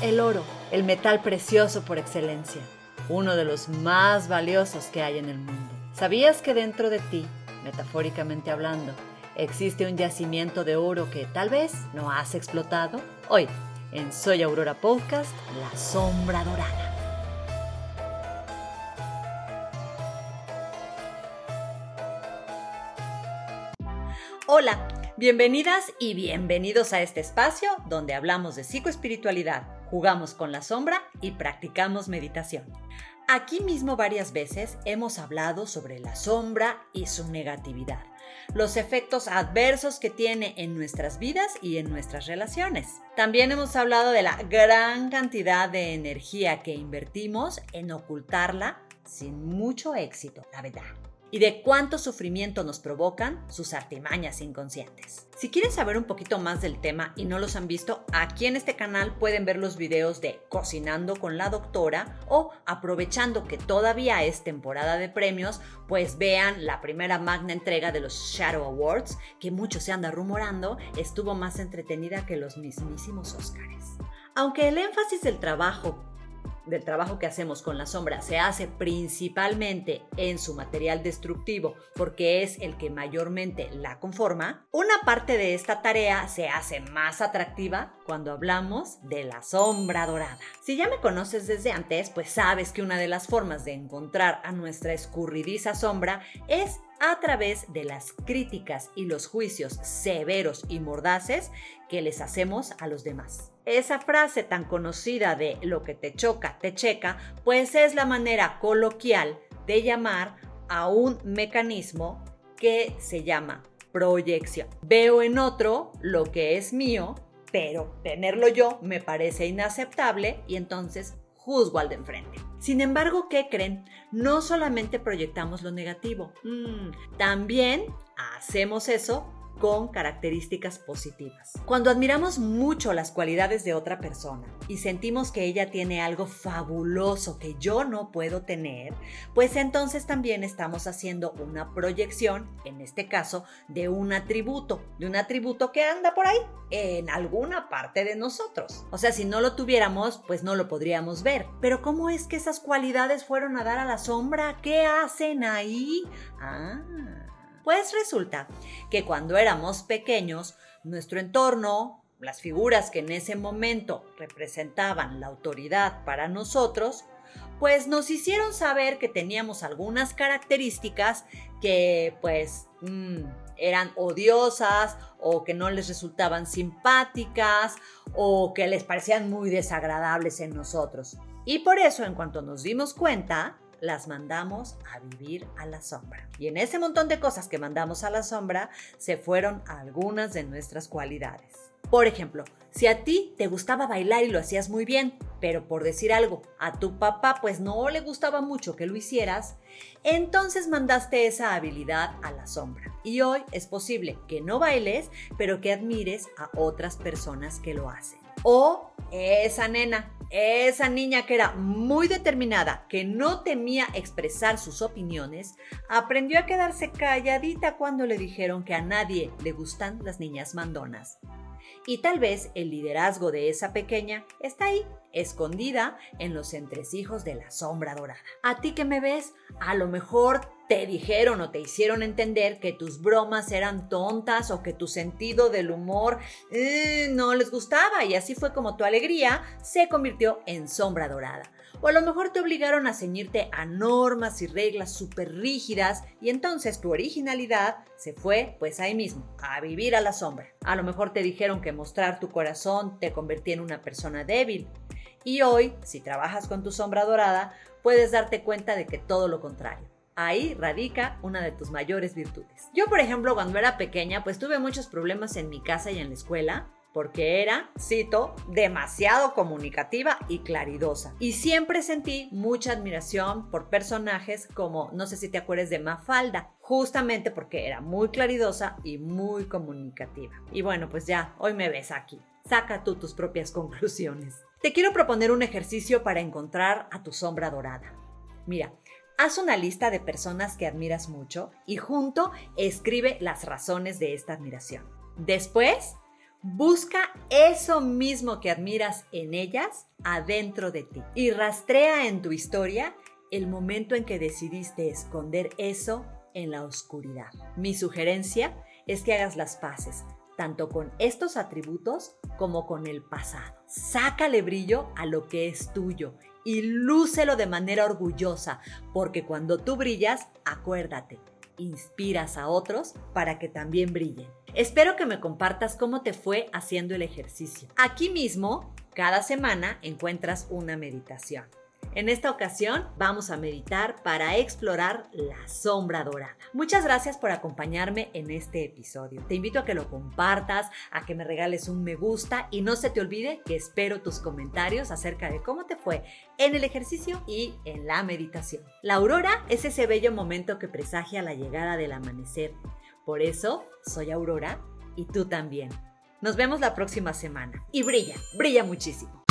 El oro, el metal precioso por excelencia, uno de los más valiosos que hay en el mundo. ¿Sabías que dentro de ti, metafóricamente hablando, existe un yacimiento de oro que tal vez no has explotado? Hoy, en Soy Aurora Podcast, La Sombra Dorada. Hola, bienvenidas y bienvenidos a este espacio donde hablamos de psicoespiritualidad jugamos con la sombra y practicamos meditación. Aquí mismo varias veces hemos hablado sobre la sombra y su negatividad, los efectos adversos que tiene en nuestras vidas y en nuestras relaciones. También hemos hablado de la gran cantidad de energía que invertimos en ocultarla sin mucho éxito, la verdad y de cuánto sufrimiento nos provocan sus artimañas inconscientes. Si quieren saber un poquito más del tema y no los han visto, aquí en este canal pueden ver los videos de Cocinando con la doctora o aprovechando que todavía es temporada de premios, pues vean la primera magna entrega de los Shadow Awards, que mucho se anda rumorando, estuvo más entretenida que los mismísimos Oscars. Aunque el énfasis del trabajo del trabajo que hacemos con la sombra se hace principalmente en su material destructivo porque es el que mayormente la conforma, una parte de esta tarea se hace más atractiva cuando hablamos de la sombra dorada. Si ya me conoces desde antes, pues sabes que una de las formas de encontrar a nuestra escurridiza sombra es a través de las críticas y los juicios severos y mordaces que les hacemos a los demás. Esa frase tan conocida de lo que te choca, te checa, pues es la manera coloquial de llamar a un mecanismo que se llama proyección. Veo en otro lo que es mío, pero tenerlo yo me parece inaceptable y entonces juzgo al de enfrente. Sin embargo, ¿qué creen? No solamente proyectamos lo negativo, mm, también hacemos eso con características positivas. Cuando admiramos mucho las cualidades de otra persona y sentimos que ella tiene algo fabuloso que yo no puedo tener, pues entonces también estamos haciendo una proyección, en este caso, de un atributo, de un atributo que anda por ahí, en alguna parte de nosotros. O sea, si no lo tuviéramos, pues no lo podríamos ver. Pero ¿cómo es que esas cualidades fueron a dar a la sombra? ¿Qué hacen ahí? Ah pues resulta que cuando éramos pequeños, nuestro entorno, las figuras que en ese momento representaban la autoridad para nosotros, pues nos hicieron saber que teníamos algunas características que pues mm, eran odiosas o que no les resultaban simpáticas o que les parecían muy desagradables en nosotros. Y por eso en cuanto nos dimos cuenta, las mandamos a vivir a la sombra. Y en ese montón de cosas que mandamos a la sombra se fueron algunas de nuestras cualidades. Por ejemplo, si a ti te gustaba bailar y lo hacías muy bien, pero por decir algo, a tu papá pues no le gustaba mucho que lo hicieras, entonces mandaste esa habilidad a la sombra. Y hoy es posible que no bailes, pero que admires a otras personas que lo hacen. O esa nena esa niña que era muy determinada, que no temía expresar sus opiniones, aprendió a quedarse calladita cuando le dijeron que a nadie le gustan las niñas mandonas. Y tal vez el liderazgo de esa pequeña está ahí, escondida en los entresijos de la sombra dorada. A ti que me ves, a lo mejor te dijeron o te hicieron entender que tus bromas eran tontas o que tu sentido del humor eh, no les gustaba y así fue como tu alegría se convirtió en sombra dorada. O a lo mejor te obligaron a ceñirte a normas y reglas súper rígidas y entonces tu originalidad se fue pues ahí mismo, a vivir a la sombra. A lo mejor te dijeron que mostrar tu corazón te convertía en una persona débil. Y hoy, si trabajas con tu sombra dorada, puedes darte cuenta de que todo lo contrario ahí radica una de tus mayores virtudes. Yo, por ejemplo, cuando era pequeña, pues tuve muchos problemas en mi casa y en la escuela porque era, cito, demasiado comunicativa y claridosa. Y siempre sentí mucha admiración por personajes como, no sé si te acuerdas de Mafalda, justamente porque era muy claridosa y muy comunicativa. Y bueno, pues ya, hoy me ves aquí. Saca tú tus propias conclusiones. Te quiero proponer un ejercicio para encontrar a tu sombra dorada. Mira, Haz una lista de personas que admiras mucho y junto escribe las razones de esta admiración. Después, Busca eso mismo que admiras en ellas adentro de ti y rastrea en tu historia el momento en que decidiste esconder eso en la oscuridad. Mi sugerencia es que hagas las paces tanto con estos atributos como con el pasado. Sácale brillo a lo que es tuyo y lúcelo de manera orgullosa, porque cuando tú brillas, acuérdate, inspiras a otros para que también brillen. Espero que me compartas cómo te fue haciendo el ejercicio. Aquí mismo, cada semana encuentras una meditación. En esta ocasión vamos a meditar para explorar la sombra dorada. Muchas gracias por acompañarme en este episodio. Te invito a que lo compartas, a que me regales un me gusta y no se te olvide que espero tus comentarios acerca de cómo te fue en el ejercicio y en la meditación. La aurora es ese bello momento que presagia la llegada del amanecer. Por eso soy Aurora y tú también. Nos vemos la próxima semana. Y brilla, brilla muchísimo.